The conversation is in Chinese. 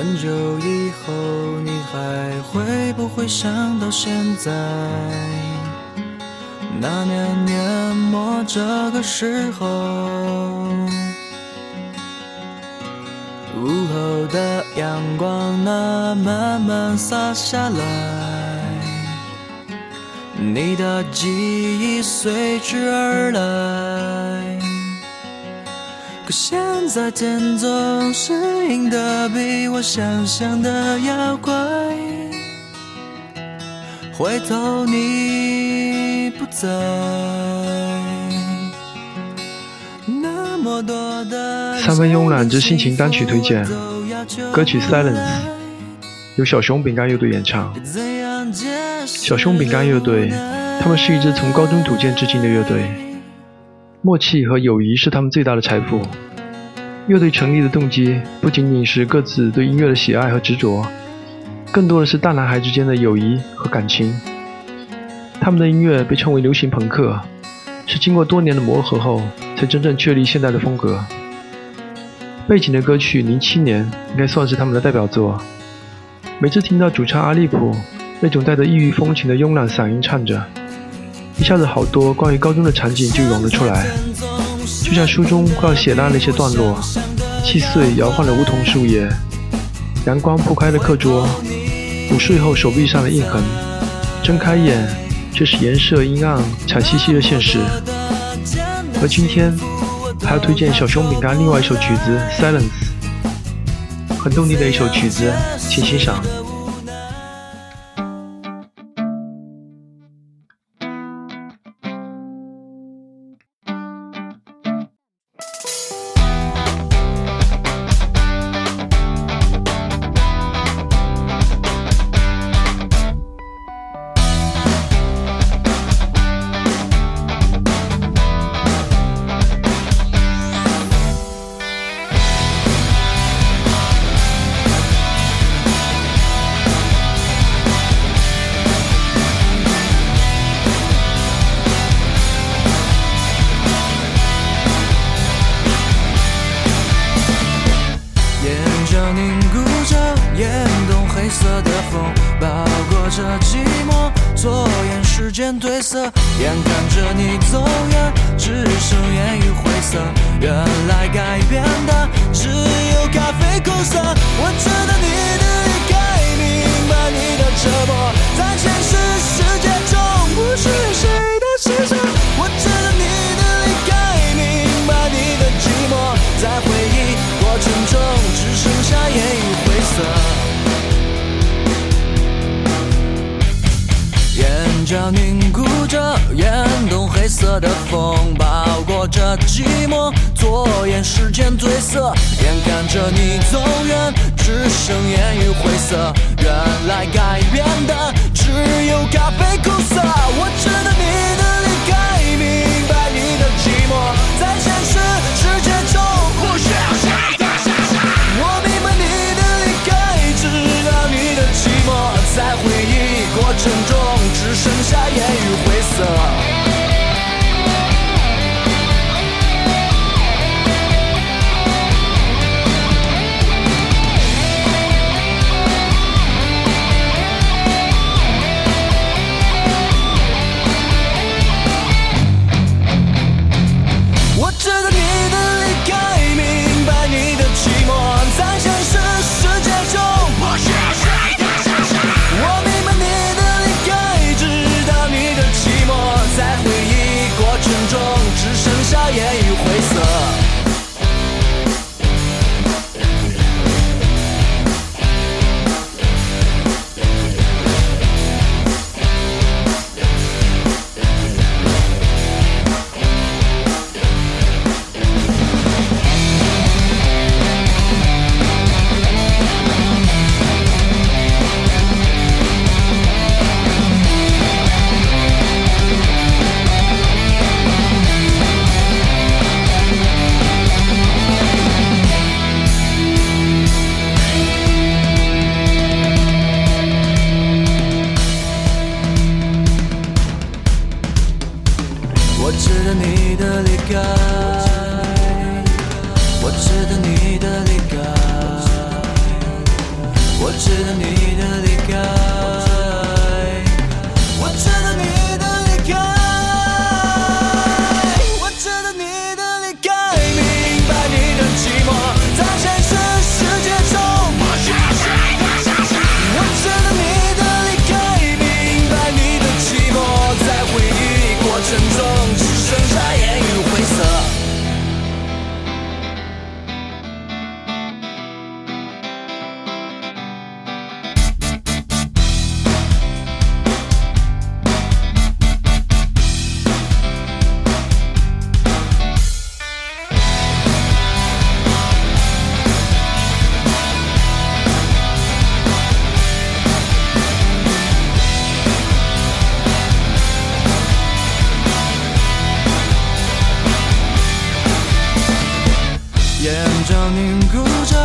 很久以后，你还会不会想到现在？那年年末这个时候，午后的阳光那慢慢洒下来，你的记忆随之而来。可现在天总是阴得比我想象的要快，回头你不在，那么多的三分慵懒之心情单曲推荐，歌曲《Silence》由小熊饼干乐队演唱。小熊饼干乐队，他们是一支从高中组建至今的乐队，默契和友谊是他们最大的财富。乐队成立的动机不仅仅是各自对音乐的喜爱和执着，更多的是大男孩之间的友谊和感情。他们的音乐被称为流行朋克，是经过多年的磨合后才真正确立现在的风格。背景的歌曲《零七年》应该算是他们的代表作。每次听到主唱阿利普那种带着异域风情的慵懒嗓音唱着，一下子好多关于高中的场景就涌了出来，就像书中快要写烂那些段落，细碎摇晃的梧桐树叶，阳光铺开的课桌，午睡后手臂上的印痕，睁开眼却是颜色阴暗、惨兮兮的现实。而今天还要推荐小熊饼干另外一首曲子《Silence》，很动听的一首曲子，请欣赏。的寂寞，左眼时间褪色，眼看着你走远，只剩烟雨脚凝固着，眼洞黑色的风包裹着寂寞，左眼时间褪色，眼看着你走远，只剩烟雨灰色。原来改变的只眼角凝固着眼